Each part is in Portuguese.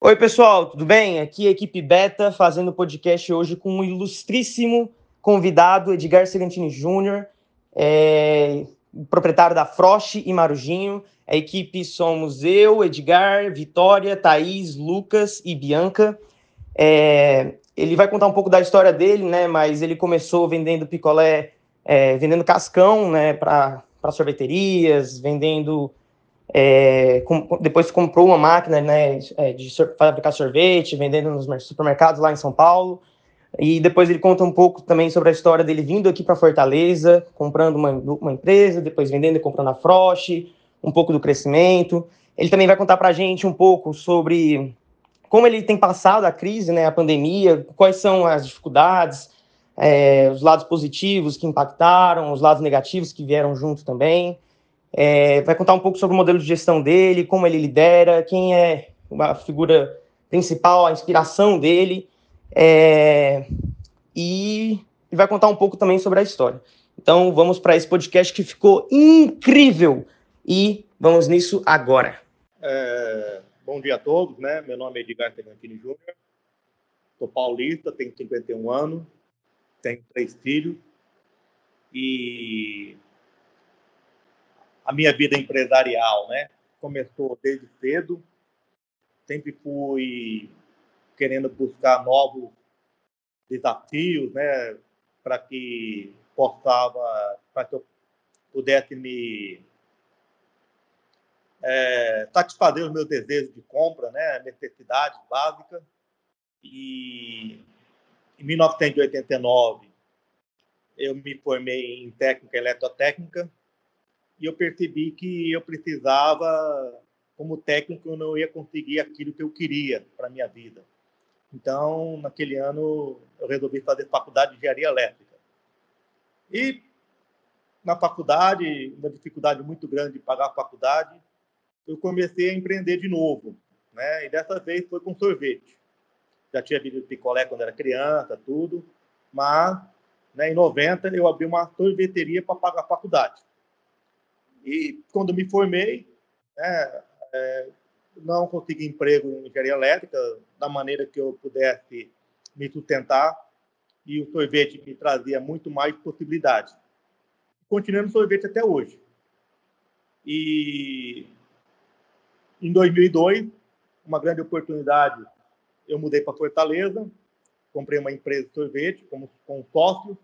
Oi, pessoal, tudo bem? Aqui é a equipe Beta fazendo podcast hoje com um ilustríssimo convidado, Edgar Segantini Júnior, é, proprietário da Frost e Marujinho. A equipe somos eu, Edgar, Vitória, Thaís, Lucas e Bianca. É, ele vai contar um pouco da história dele, né? Mas ele começou vendendo picolé, é, vendendo cascão, né? Para sorveterias, vendendo. É, com, depois comprou uma máquina, né? É, de fabricar sorvete, vendendo nos supermercados lá em São Paulo. E depois ele conta um pouco também sobre a história dele vindo aqui para Fortaleza, comprando uma, uma, empresa, depois vendendo e comprando a Frost, um pouco do crescimento. Ele também vai contar para a gente um pouco sobre como ele tem passado a crise, né, a pandemia, quais são as dificuldades, é, os lados positivos que impactaram, os lados negativos que vieram junto também. É, vai contar um pouco sobre o modelo de gestão dele, como ele lidera, quem é a figura principal, a inspiração dele, é, e, e vai contar um pouco também sobre a história. Então vamos para esse podcast que ficou incrível e vamos nisso agora. É, Bom dia a todos, né? Meu nome é Edgar Tegantini Júnior, sou paulista, tenho 51 anos, tenho três filhos e a minha vida empresarial, né? Começou desde cedo, sempre fui querendo buscar novos desafios, né? Para que possava, para que eu pudesse me é, satisfazer os meus desejos de compra, né, necessidades básicas. E em 1989 eu me formei em técnica eletrotécnica e eu percebi que eu precisava, como técnico, eu não ia conseguir aquilo que eu queria para minha vida. Então, naquele ano, eu resolvi fazer faculdade de engenharia elétrica. E na faculdade, uma dificuldade muito grande de pagar a faculdade, eu comecei a empreender de novo, né? E dessa vez foi com sorvete. Já tinha bebido picolé quando era criança, tudo, mas né, em 90 eu abri uma sorveteria para pagar a faculdade. E quando me formei, né, é, não consegui emprego em engenharia elétrica da maneira que eu pudesse me sustentar e o sorvete me trazia muito mais possibilidades. Continuei no sorvete até hoje. E em 2002, uma grande oportunidade, eu mudei para Fortaleza, comprei uma empresa de sorvete como, com sócio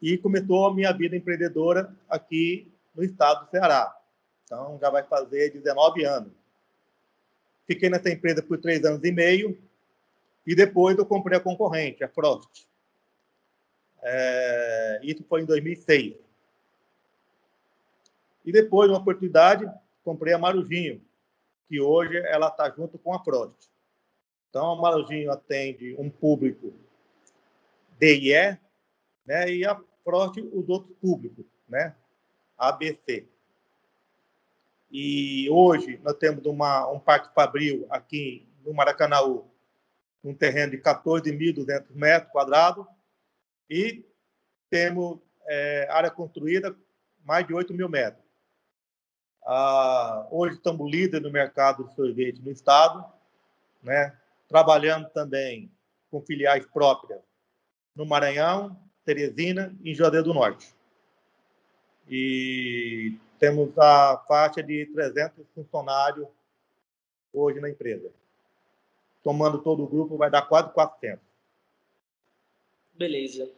e começou a minha vida empreendedora aqui no estado do Ceará. Então, já vai fazer 19 anos. Fiquei nessa empresa por três anos e meio e depois eu comprei a concorrente, a Frost. É, isso foi em 2006. E depois, uma oportunidade, comprei a Marujinho, que hoje ela está junto com a Prost. Então, a Marujinho atende um público D e E, né, e a Prost os outros públicos, né, ABC. E hoje nós temos uma, um parque fabril aqui no Maracanaú, um terreno de 14.200 metros quadrados, e temos é, área construída mais de 8 mil metros. Ah, hoje estamos líder no mercado de sorvete no estado, né? trabalhando também com filiais próprias no Maranhão, Teresina e Juazeiro do Norte. E temos a faixa de 300 funcionários hoje na empresa. Tomando todo o grupo, vai dar quase 400. Beleza.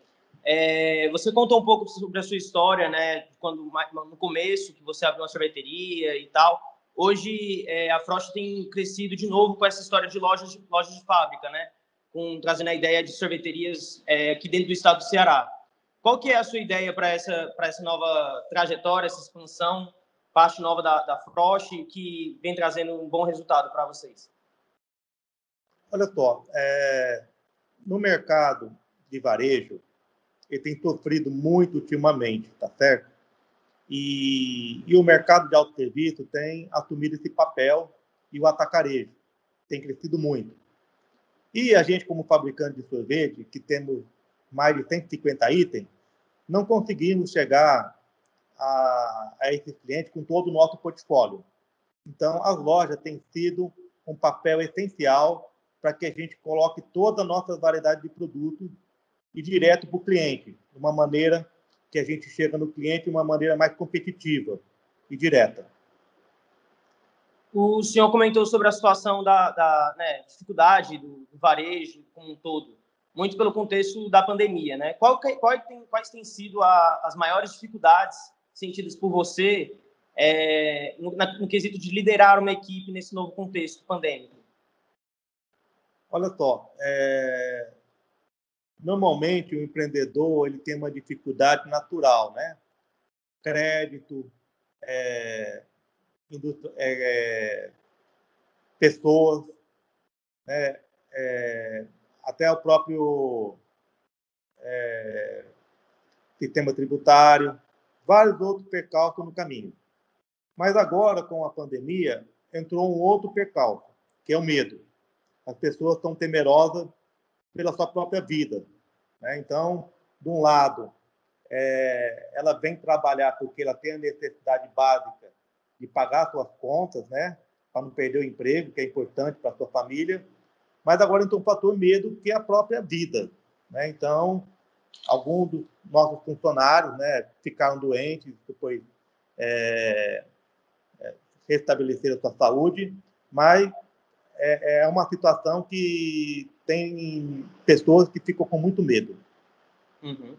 É, você contou um pouco sobre a sua história, né? Quando no começo que você abriu uma sorveteria e tal. Hoje é, a Frost tem crescido de novo com essa história de lojas de, lojas de fábrica, né? Com trazendo a ideia de sorveterias é, aqui dentro do estado do Ceará. Qual que é a sua ideia para essa essa nova trajetória, essa expansão, parte nova da, da Frost que vem trazendo um bom resultado para vocês? Olha só, é, no mercado de varejo ele tem sofrido muito ultimamente, tá certo? E, e o mercado de autosserviço tem assumido esse papel e o atacarejo tem crescido muito. E a gente, como fabricante de sorvete, que temos mais de 150 itens, não conseguimos chegar a, a esses clientes com todo o nosso portfólio. Então, as lojas têm sido um papel essencial para que a gente coloque toda a nossa variedade de produtos e direto para o cliente, de uma maneira que a gente chega no cliente de uma maneira mais competitiva e direta. O senhor comentou sobre a situação da, da né, dificuldade do, varejo como um todo, muito pelo contexto da pandemia, né? Qual, qual tem, quais têm sido a, as maiores dificuldades sentidas por você é, no, no quesito de liderar uma equipe nesse novo contexto pandêmico? Olha só, é... normalmente o empreendedor ele tem uma dificuldade natural, né? Crédito, é... É... pessoas, né? Até o próprio é, sistema tributário, vários outros percalços no caminho. Mas agora, com a pandemia, entrou um outro percalço, que é o medo. As pessoas estão temerosas pela sua própria vida. Né? Então, de um lado, é, ela vem trabalhar porque ela tem a necessidade básica de pagar suas contas, né? para não perder o emprego, que é importante para sua família. Mas agora entrou um fator medo, que é a própria vida. Né? Então, alguns dos nossos funcionários né, ficaram doentes, depois é, restabelecer a sua saúde, mas é, é uma situação que tem pessoas que ficam com muito medo. Uhum.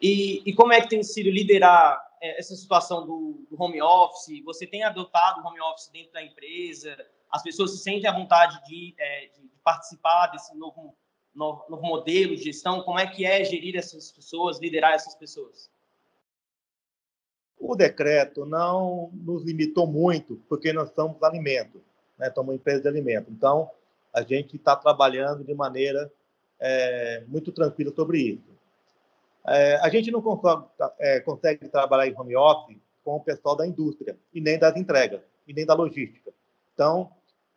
E, e, como é que tem sido liderar é, essa situação do, do, home office? Você tem adotado o home office dentro da empresa? As pessoas se sentem à vontade de, é, de participar desse novo, novo, novo, modelo de gestão? Como é que é gerir essas pessoas, liderar essas pessoas? O decreto não nos limitou muito, porque nós somos alimentos, né? somos empresa de alimentos. Então, a gente está trabalhando de maneira é, muito tranquila sobre isso. É, a gente não consegue, é, consegue, trabalhar em home office com o pessoal da indústria, e nem das entregas, e nem da logística. Então,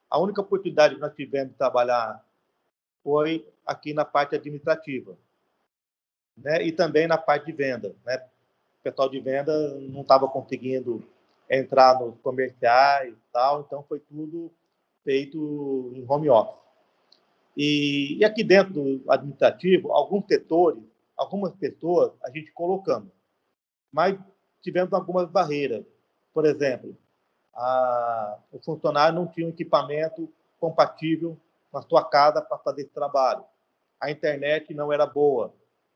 a única oportunidade que nós tivemos de trabalhar foi aqui na parte administrativa, né? e também na parte de venda. Né? o pessoal de venda não estava conseguindo entrar nos comerciais e tal, então foi tudo feito em home office. E, e aqui dentro do administrativo, alguns setores, algumas pessoas, a gente colocamos, mas tivemos algumas barreiras. Por exemplo, a, o funcionário não tinha um equipamento compatível com a sua casa para fazer esse trabalho. A internet não era boa.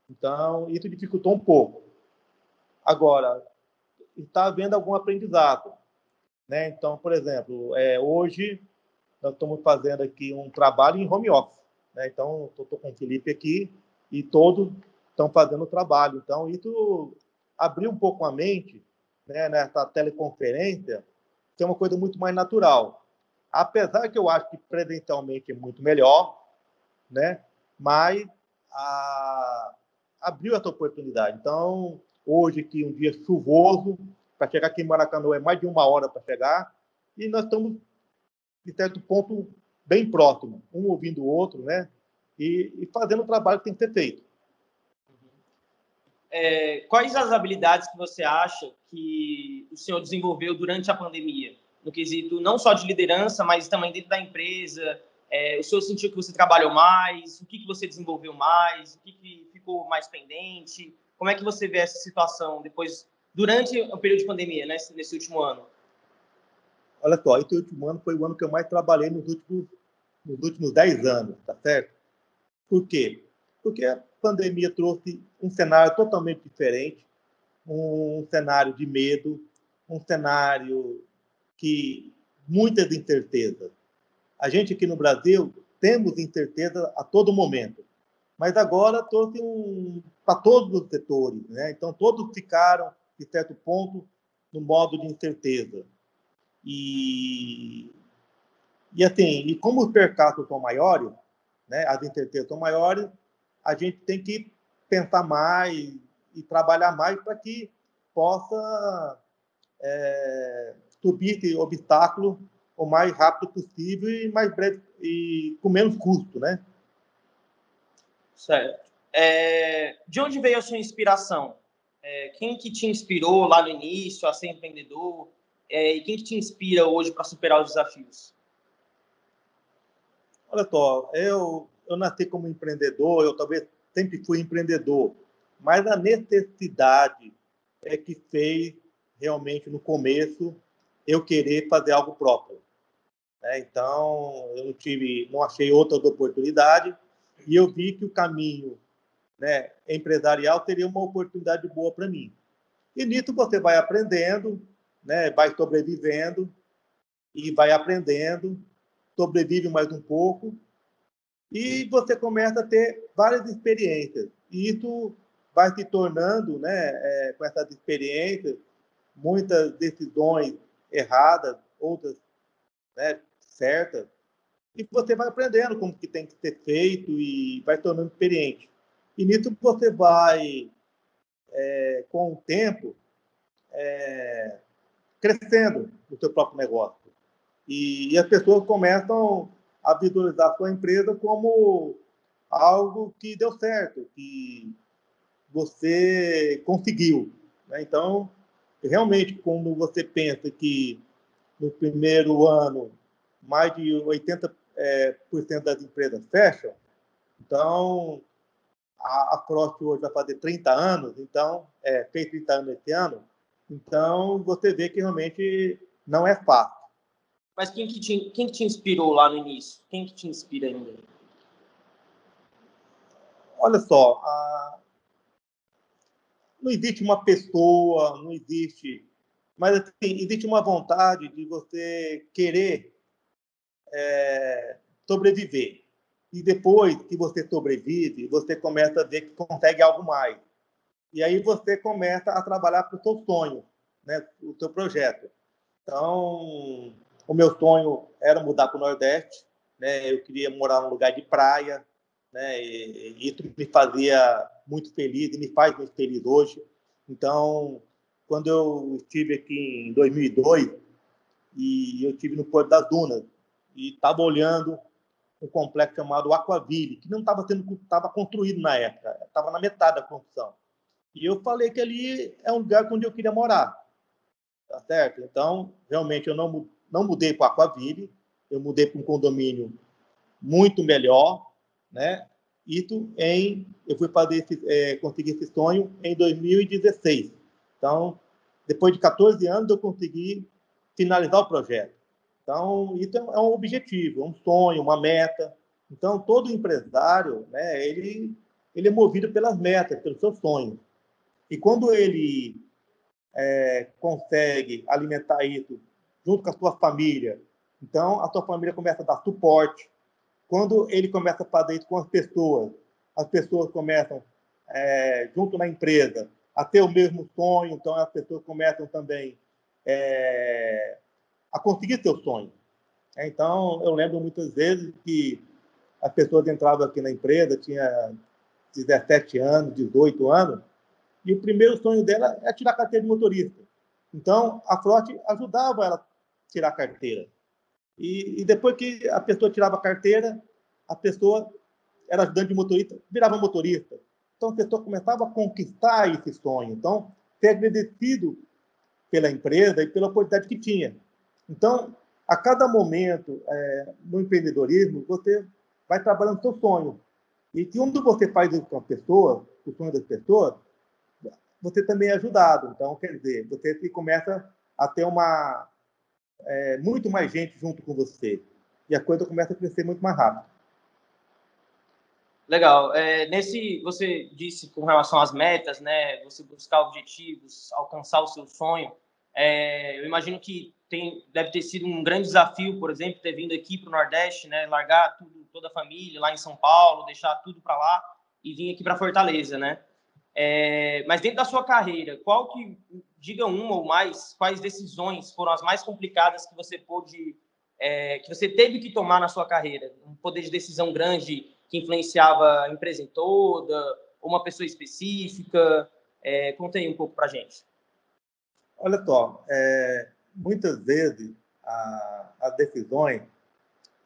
Então, isso dificultou um pouco. Agora, está havendo algum aprendizado. Né? Então, por exemplo, é, hoje nós estamos fazendo aqui um trabalho em home office. Né? Então, estou com o Felipe aqui e todos estão fazendo o trabalho. Então, isso abriu um pouco a mente né, nessa teleconferência, que é uma coisa muito mais natural. Apesar que eu acho que presencialmente é muito melhor, né? mas a... abriu essa oportunidade. Então, Hoje, aqui, um dia chuvoso, para chegar aqui em Maracanã é mais de uma hora para chegar, e nós estamos, de certo ponto, bem próximos, um ouvindo o outro, né? E, e fazendo o trabalho que tem que ser feito. É, quais as habilidades que você acha que o senhor desenvolveu durante a pandemia? No quesito não só de liderança, mas também dentro da empresa. É, o senhor sentiu que você trabalhou mais? O que, que você desenvolveu mais? O que, que ficou mais pendente? Como é que você vê essa situação depois, durante o período de pandemia, né, nesse último ano? Olha só, esse último ano foi o ano que eu mais trabalhei nos últimos, nos últimos 10 anos, tá certo? Por quê? Porque pandemia trouxe um cenário totalmente diferente, um cenário de medo, um cenário que muitas incertezas. A gente aqui no Brasil temos incerteza a todo momento mas agora trouxe um para todos os setores, né? Então todos ficaram de certo ponto no modo de incerteza e e assim e como os percalços são maiores, né? As incertezas são maiores, a gente tem que pensar mais e trabalhar mais para que possa é, subir esse obstáculo o mais rápido possível e mais breve e com menos custo, né? Certo. É, de onde veio a sua inspiração? É, quem que te inspirou lá no início a ser empreendedor? É, e quem que te inspira hoje para superar os desafios? Olha só, eu, eu nasci como empreendedor, eu talvez sempre fui empreendedor, mas a necessidade é que fez realmente no começo eu querer fazer algo próprio. Né? Então, eu não tive, não achei outras oportunidades e eu vi que o caminho né, empresarial teria uma oportunidade boa para mim. E nisso você vai aprendendo, né, vai sobrevivendo e vai aprendendo, sobrevive mais um pouco e você começa a ter várias experiências. E isso vai se tornando, né, é, com essas experiências, muitas decisões erradas, outras né, certas, e você vai aprendendo como que tem que ser feito e vai tornando experiente. E nisso você vai, é, com o tempo, é, crescendo no seu próprio negócio. E, e, as pessoas começam a visualizar sua empresa como algo que deu certo, que você conseguiu. Né? Então, realmente, quando você pensa que no primeiro ano mais de 80% é, por cento das empresas fecham, então a, a hoje vai fazer 30 anos, então, é, fez 30 anos esse ano, então você vê que realmente não é fácil. Mas quem que te, quem que te inspirou lá no início? Quem que te inspira ainda? Olha só, a... não existe uma pessoa, não existe, mas assim, existe uma vontade de você querer é, sobreviver. E depois que você sobrevive, você começa a ver que consegue algo mais. E aí você começa a trabalhar para o seu sonho, né, o seu projeto. Então, o meu sonho era mudar para o Nordeste, né? Eu queria morar num lugar de praia, né? E, e isso me fazia muito feliz e me faz muito feliz hoje. Então, quando eu estive aqui em 2002 e eu estive no Porto das Dunas e estava olhando um complexo chamado Aquaville, que não estava sendo estava construído na época, estava na metade da construção. E eu falei que ali é um lugar onde eu queria morar, tá certo? Então, realmente eu não não mudei para Aquaville, eu mudei para um condomínio muito melhor, né? Isso em eu fui fazer esse, é, conseguir esse sonho em 2016. Então, depois de 14 anos eu consegui finalizar o projeto. Então, isso é, é um objetivo, é um sonho, uma meta. Então, todo empresário, né, ele, ele é movido pelas metas, pelos seus sonhos. E quando ele é, consegue alimentar isso junto com a sua família, então a sua família começa a dar suporte. Quando ele começa a fazer isso com as pessoas, as pessoas começam, é, junto na empresa, a ter o mesmo sonho, então as pessoas começam também é, a conseguir seu sonho. É, então, eu lembro muitas vezes que as pessoas entravam aqui na empresa, tinha 17 anos, 18 anos, e o primeiro sonho dela é tirar carteira de motorista. Então, a Frota ajudava ela tirar a carteira. E, e, depois que a pessoa tirava a carteira, a pessoa era ajudante de motorista, virava motorista. Então, a pessoa começava a conquistar esse sonho. Então, ser agradecido pela empresa e pela oportunidade que tinha. Então, a cada momento é, no empreendedorismo, você vai trabalhando seu sonho. E quando você faz isso com a pessoa, o sonho das pessoas, você também é ajudado. Então, quer dizer, você começa a ter uma é, muito mais gente junto com você e a coisa começa a crescer muito mais rápido. Legal. É, nesse, você disse com relação às metas, né? Você buscar objetivos, alcançar o seu sonho. É, eu imagino que tem, deve ter sido um grande desafio, por exemplo, ter vindo aqui para o Nordeste, né? Largar tudo, toda a família lá em São Paulo, deixar tudo para lá e vir aqui para Fortaleza, né? É, mas dentro da sua carreira, qual que, diga uma ou mais, quais decisões foram as mais complicadas que você pôde, é, que você teve que tomar na sua carreira? Um poder de decisão grande que influenciava a empresa toda, ou uma pessoa específica? É, conta aí um pouco para gente. Olha só, é, muitas vezes a, as decisões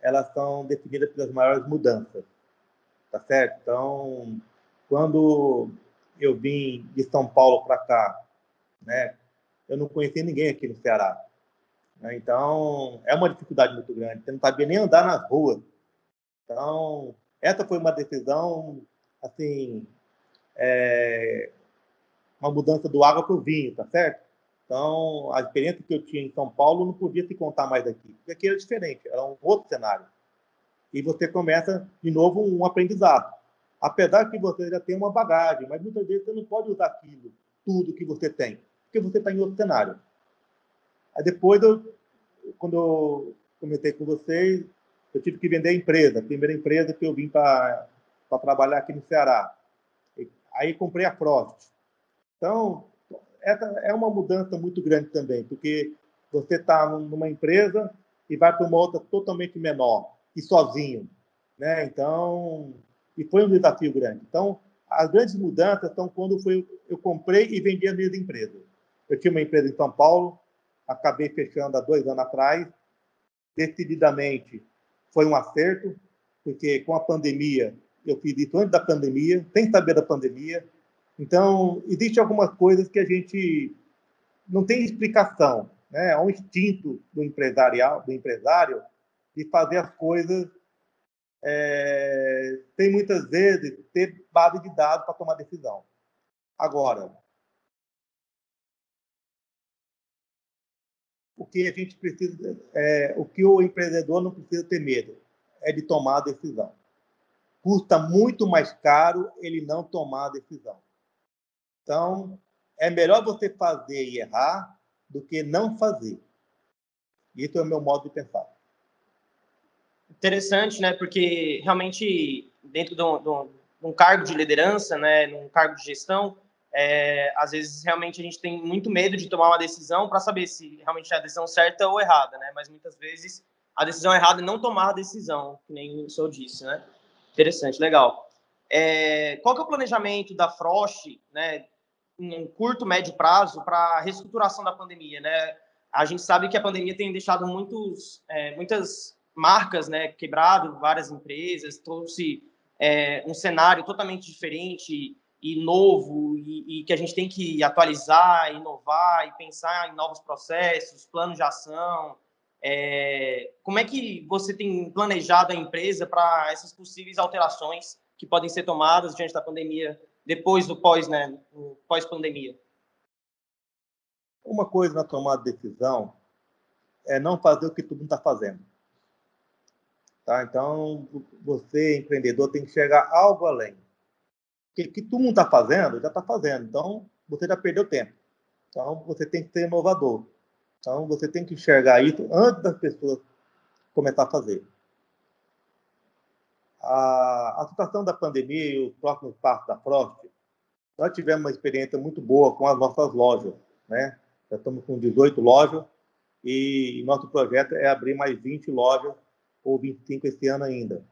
elas são definidas pelas maiores mudanças, tá certo? Então, quando eu vim de São Paulo para cá, né, eu não conhecia ninguém aqui no Ceará. Né? Então, é uma dificuldade muito grande. Você não sabia nem andar nas ruas. Então, essa foi uma decisão, assim, é, uma mudança do água para o vinho, tá certo? Então, a experiência que eu tinha em São Paulo não podia se contar mais daqui, porque aqui era diferente, era um outro cenário. E você começa, de novo, um aprendizado. Apesar que você já tem uma bagagem, mas muitas vezes você não pode usar aquilo, tudo que você tem, porque você está em outro cenário. Aí depois, eu, quando eu comentei com vocês, eu tive que vender a empresa, a primeira empresa que eu vim para trabalhar aqui no Ceará. Aí comprei a Frost. Então, essa é uma mudança muito grande também, porque você está numa empresa e vai para uma outra totalmente menor e sozinho, né? Então, e foi um desafio grande. Então, as grandes mudanças são quando foi, eu comprei e vendi a minha empresa. Eu tinha uma empresa em São Paulo, acabei fechando há dois anos atrás, decididamente foi um acerto, porque com a pandemia, eu fiz isso antes da pandemia, sem saber da pandemia. Então, existe algumas coisas que a gente não tem explicação, né? É um instinto do empresarial, do empresário, de fazer as coisas é, tem muitas vezes ter base de dados para tomar decisão. Agora, o que a gente precisa, é, o que o empreendedor não precisa ter medo é de tomar a decisão. Custa muito mais caro ele não tomar a decisão. Então, é melhor você fazer e errar do que não fazer. Isso é o meu modo de pensar. Interessante, né? Porque realmente dentro de um, de um cargo de liderança, né, num cargo de gestão, é, às vezes realmente a gente tem muito medo de tomar uma decisão para saber se realmente é a decisão certa ou errada, né? Mas muitas vezes a decisão errada é não tomar a decisão, que nem o senhor disse, né? Interessante, legal. É, qual que é o planejamento da Frost, né, em curto, médio prazo para a reestruturação da pandemia, né? A gente sabe que a pandemia tem deixado muitos, é, muitas marcas, né, quebrado, várias empresas, trouxe é, um cenário totalmente diferente e novo e, e, que a gente tem que atualizar, inovar e pensar em novos processos, planos de ação. É, como é que você tem planejado a empresa para essas possíveis alterações que podem ser tomadas diante da pandemia, depois do pós, né, pós-pandemia? Uma coisa na tomada de decisão é não fazer o que todo mundo está fazendo. Tá? Então, você, empreendedor, tem que chegar algo além que, que todo mundo está fazendo, já está fazendo. Então, você já perdeu tempo. Então, você tem que ser inovador. Então, você tem que enxergar isso antes das pessoas começar a fazer. A, a situação da pandemia e o próximo passo da Frost, nós tivemos uma experiência muito boa com as nossas lojas. Né? Já estamos com 18 lojas e nosso projeto é abrir mais 20 lojas ou 25 esse ano ainda.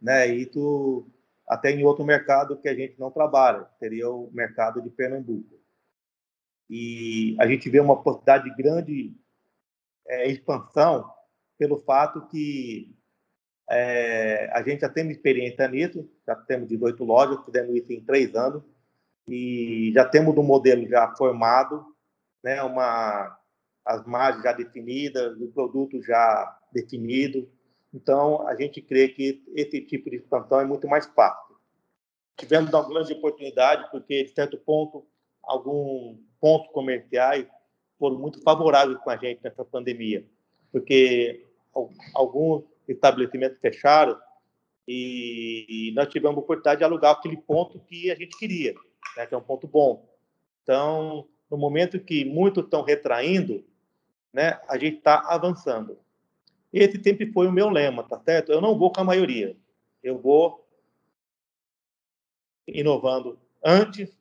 Né? E isso até em outro mercado que a gente não trabalha, seria o mercado de Pernambuco. E a gente vê uma possibilidade de grande é, expansão pelo fato que é, a gente já tem experiência nisso, já temos 18 lojas, fizemos isso em três anos, e já temos um modelo já formado, né, uma, as margens já definidas, o produto já definido, então, a gente crê que esse tipo de expansão é muito mais fácil. Tivemos uma grande oportunidade, porque, de certo ponto, alguns pontos comerciais foram muito favoráveis com a gente nessa pandemia, porque alguns estabelecimentos fecharam e nós tivemos a oportunidade de alugar aquele ponto que a gente queria, né, que é um ponto bom. Então, no momento que muitos estão retraindo, né, a gente está avançando. Esse sempre foi o meu lema, tá certo? Eu não vou com a maioria. Eu vou inovando antes,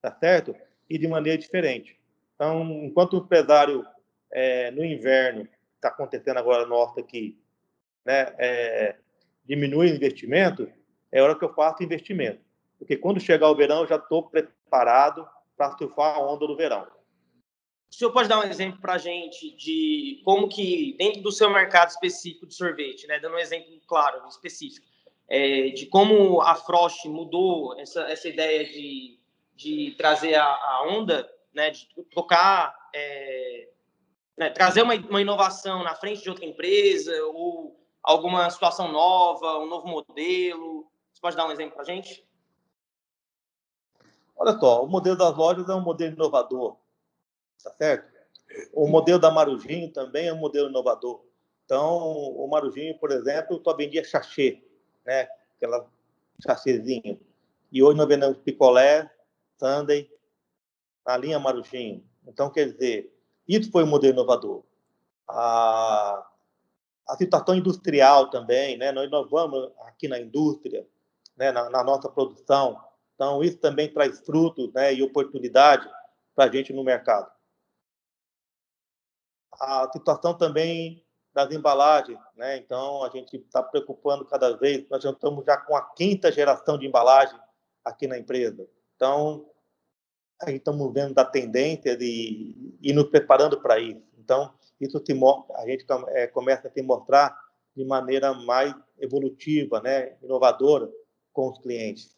tá certo? E de maneira diferente. Então, enquanto o empresário é, no inverno, está acontecendo agora nosso aqui, né, é, diminui o investimento, é hora que eu faço investimento. Porque quando chegar o verão, eu já estou preparado para surfar a onda do verão. O senhor pode dar um exemplo para a gente de como que, dentro do seu mercado específico de sorvete, né, dando um exemplo claro, específico, é, de como a Frost mudou essa, essa ideia de, de trazer a, a onda, né, de tocar, é, né, trazer uma, uma inovação na frente de outra empresa, ou alguma situação nova, um novo modelo? Você pode dar um exemplo para a gente? Olha só, o modelo das lojas é um modelo inovador, tá certo? O modelo da Marujinho também é um modelo inovador. Então, o Marujinho, por exemplo, só vendia sachê, né? Aquela sachêzinho. E hoje nós vendemos picolé, sundae, na linha Marujinho. Então, quer dizer, isso foi um modelo inovador. A, a situação industrial também, né? Nós inovamos aqui na indústria, né? na, na nossa produção. Então, isso também traz frutos né? e oportunidade para a gente no mercado. A situação também das embalagens, né? Então, a gente está preocupando cada vez, nós já estamos já com a quinta geração de embalagem aqui na empresa. Então, a gente estamos vendo da tendência de, e nos preparando para isso. Então, isso a gente é, começa a se mostrar de maneira mais evolutiva, né, inovadora com os clientes.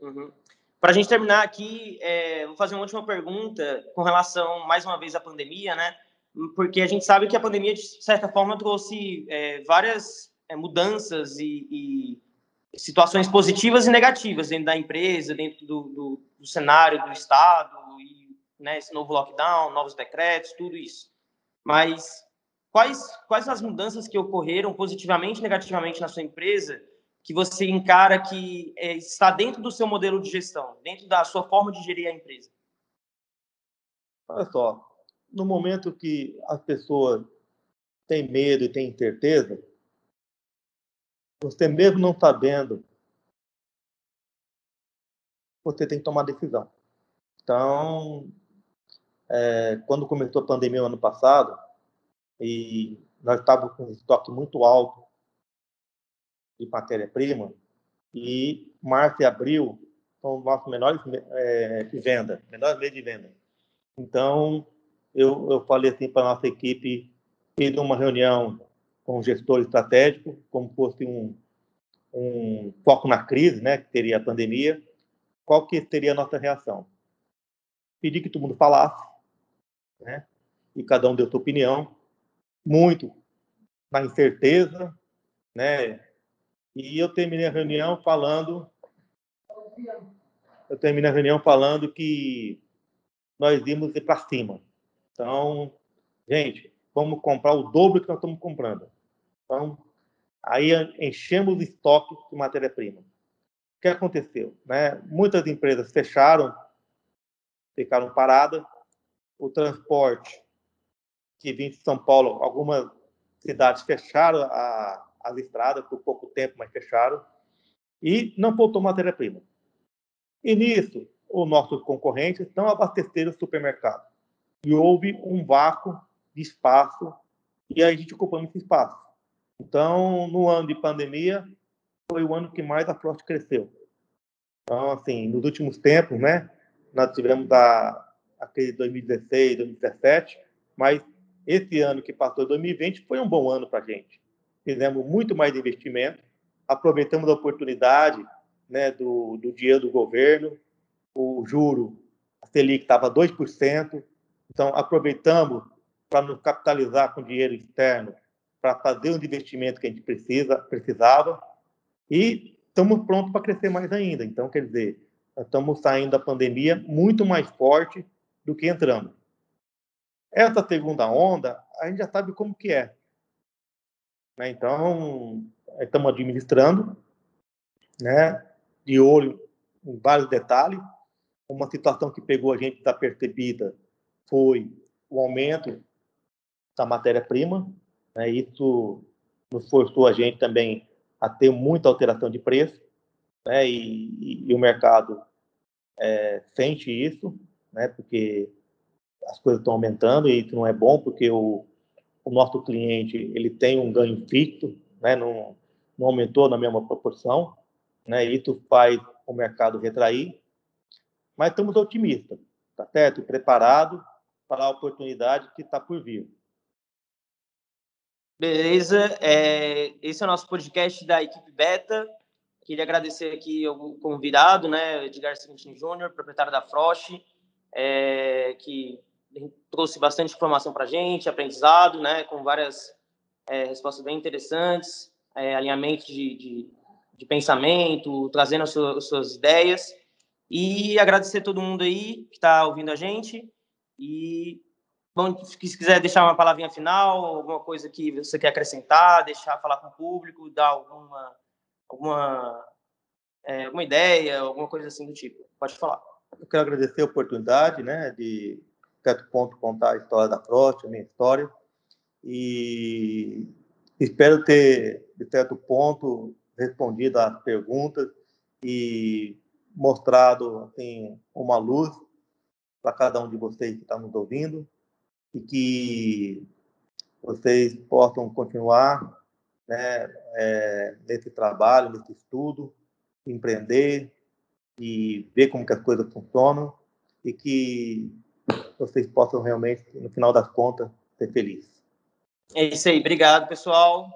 Uhum. Para a gente terminar aqui, é, vou fazer uma última pergunta com relação, mais uma vez, à pandemia, né? Porque a gente sabe que a pandemia, de certa forma, trouxe é, várias é, mudanças e, e, situações positivas e negativas dentro da empresa, dentro do, do, do cenário do Estado, e né, esse novo lockdown, novos decretos, tudo isso. Mas quais, quais as mudanças que ocorreram positivamente e negativamente na sua empresa que você encara que é, está dentro do seu modelo de gestão, dentro da sua forma de gerir a empresa? Olha só, no momento que as pessoas têm medo e têm incerteza, você mesmo não sabendo, você tem que tomar decisão. Então, é, quando começou a pandemia no ano passado, e nós estávamos com um estoque muito alto de matéria-prima, e março e abril são os nossos menores é, de venda, menores meses de venda. Então, eu, eu falei assim para a nossa equipe, fiz uma reunião com o gestor estratégico, como fosse um, um foco na crise, né, que teria a pandemia, qual que seria a nossa reação? Pedi que todo mundo falasse, né, e cada um deu sua opinião, muito na incerteza, né, e eu terminei a reunião falando, eu terminei a reunião falando que nós íamos ir para cima. Então, gente, vamos comprar o dobro que nós estamos comprando. Então, aí enchemos o estoque de matéria-prima. O que aconteceu? Né? Muitas empresas fecharam, ficaram paradas. O transporte que vinha de São Paulo, algumas cidades fecharam a, as estradas por pouco tempo, mas fecharam. E não faltou matéria-prima. E nisso, os nossos concorrentes não abasteceram o supermercado. E houve um vácuo de espaço e a gente ocupamos esse espaço. Então, no ano de pandemia, foi o ano que mais a Frost cresceu. Então, assim, nos últimos tempos, né, nós tivemos a, a crise de 2016, 2017, mas esse ano que passou, 2020, foi um bom ano para a gente. Fizemos muito mais investimento, aproveitamos a oportunidade né, do, do dinheiro do governo, o juro, a Selic estava 2%, então aproveitamos para nos capitalizar com dinheiro externo para fazer o investimento que a gente precisa, precisava e estamos prontos para crescer mais ainda. Então, quer dizer, estamos saindo da pandemia muito mais forte do que entramos. Essa segunda onda, a gente já sabe como que é. Né? Então, estamos administrando, né? de olho em vários detalhes. Uma situação que pegou a gente desapercebida foi o aumento da matéria-prima, né? Isso nos forçou a gente também a ter muita alteração de preço, né? E, e, e o mercado é, sente isso, né? Porque as coisas estão aumentando e isso não é bom, porque o, o nosso cliente ele tem um ganho fixo, né? Não, não aumentou na mesma proporção, né? Isso faz o mercado retrair, mas estamos otimistas, tá certo? Preparado para a oportunidade que está por vir. Beleza, é, esse é o nosso podcast da equipe Beta. Queria agradecer aqui o convidado, né, Edgar Santin Júnior, proprietário da Frost, é, que trouxe bastante informação para a gente, aprendizado, né, com várias é, respostas bem interessantes, é, alinhamento de, de, de, pensamento, trazendo as suas, as suas ideias. E agradecer todo mundo aí que está ouvindo a gente. E bom, se quiser deixar uma palavrinha final, alguma coisa que você quer acrescentar, deixar falar com o público, dar alguma, alguma, é, alguma ideia, alguma coisa assim do tipo. Pode falar. Eu quero agradecer a oportunidade né, de, certo ponto, contar a história da Frost, a minha história. E espero ter, de certo ponto, respondido às perguntas e mostrado assim, uma luz para cada um de vocês que está nos ouvindo e que vocês possam continuar né, é, nesse trabalho, nesse estudo, empreender e ver como que as coisas funcionam e que vocês possam realmente, no final das contas, ser felizes. É isso aí. Obrigado, pessoal.